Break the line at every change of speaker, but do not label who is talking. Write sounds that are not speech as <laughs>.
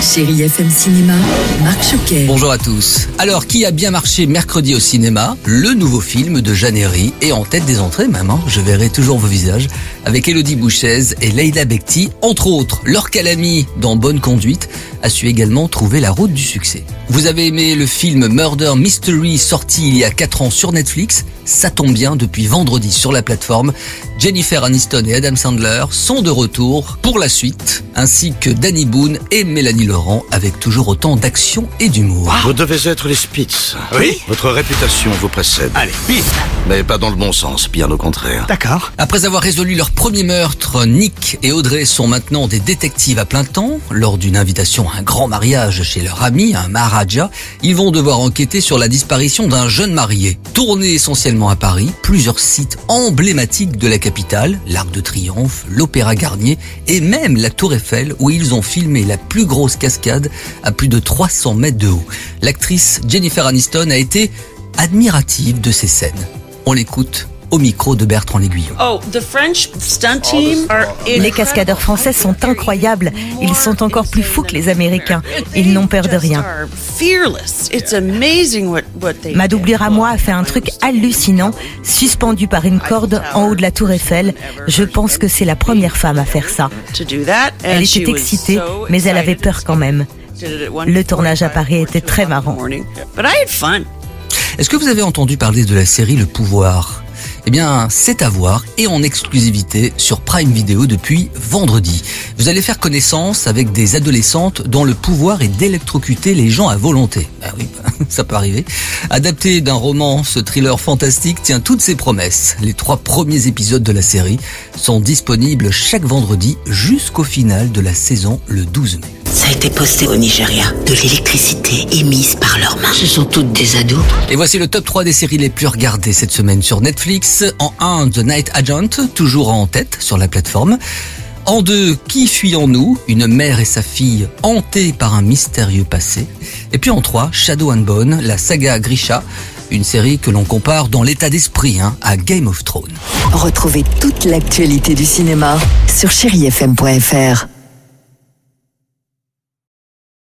Chérie FM Cinéma, Marc Choquet.
Bonjour à tous. Alors, qui a bien marché mercredi au cinéma? Le nouveau film de Jeannery et en tête des entrées même, hein, je verrai toujours vos visages, avec Elodie Bouchez et Leila Bekti, entre autres. Leur calami dans Bonne Conduite a su également trouver la route du succès. Vous avez aimé le film Murder Mystery sorti il y a 4 ans sur Netflix? Ça tombe bien, depuis vendredi sur la plateforme, Jennifer Aniston et Adam Sandler sont de retour pour la suite, ainsi que Danny Boone et Mélanie Laurent avec toujours autant d'action et d'humour.
Vous devez être les Spitz.
Oui
Votre réputation vous précède.
Allez, vite
Mais pas dans le bon sens, bien au contraire.
D'accord.
Après avoir résolu leur premier meurtre, Nick et Audrey sont maintenant des détectives à plein temps. Lors d'une invitation à un grand mariage chez leur ami, un Maharaja, ils vont devoir enquêter sur la disparition d'un jeune marié. Tourné essentiellement à Paris, plusieurs sites emblématiques de la capitale, l'Arc de Triomphe, l'Opéra Garnier et même la Tour Eiffel où ils ont filmé la plus grosse cascade à plus de 300 mètres de haut. L'actrice Jennifer Aniston a été admirative de ces scènes. On l'écoute au micro de Bertrand L'Aiguillon.
Oh,
Les cascadeurs français sont incroyables. Ils sont encore plus fous que les Américains. Ils n'ont peur de rien. Ma doublure à moi a fait un truc hallucinant, suspendue par une corde en haut de la tour Eiffel. Je pense que c'est la première femme à faire ça.
to do that.
Elle était excitée, mais elle avait peur quand même. Le tournage à Paris était très marrant.
Est-ce que vous avez entendu parler de la série Le Pouvoir? Eh bien, c'est à voir et en exclusivité sur Prime Video depuis vendredi. Vous allez faire connaissance avec des adolescentes dont le pouvoir est d'électrocuter les gens à volonté. Ah oui, <laughs> ça peut arriver. Adapté d'un roman, ce thriller fantastique tient toutes ses promesses. Les trois premiers épisodes de la série sont disponibles chaque vendredi jusqu'au final de la saison le 12 mai.
Ça a été posté au Nigeria. De l'électricité émise par leurs mains. Ce sont toutes des ados.
Et voici le top 3 des séries les plus regardées cette semaine sur Netflix. En 1, The Night Agent, toujours en tête sur la plateforme. En 2, Qui fuyons-nous Une mère et sa fille hantées par un mystérieux passé. Et puis en 3, Shadow and Bone, la saga Grisha, une série que l'on compare dans l'état d'esprit hein, à Game of Thrones.
Retrouvez toute l'actualité du cinéma sur chérifm.fr.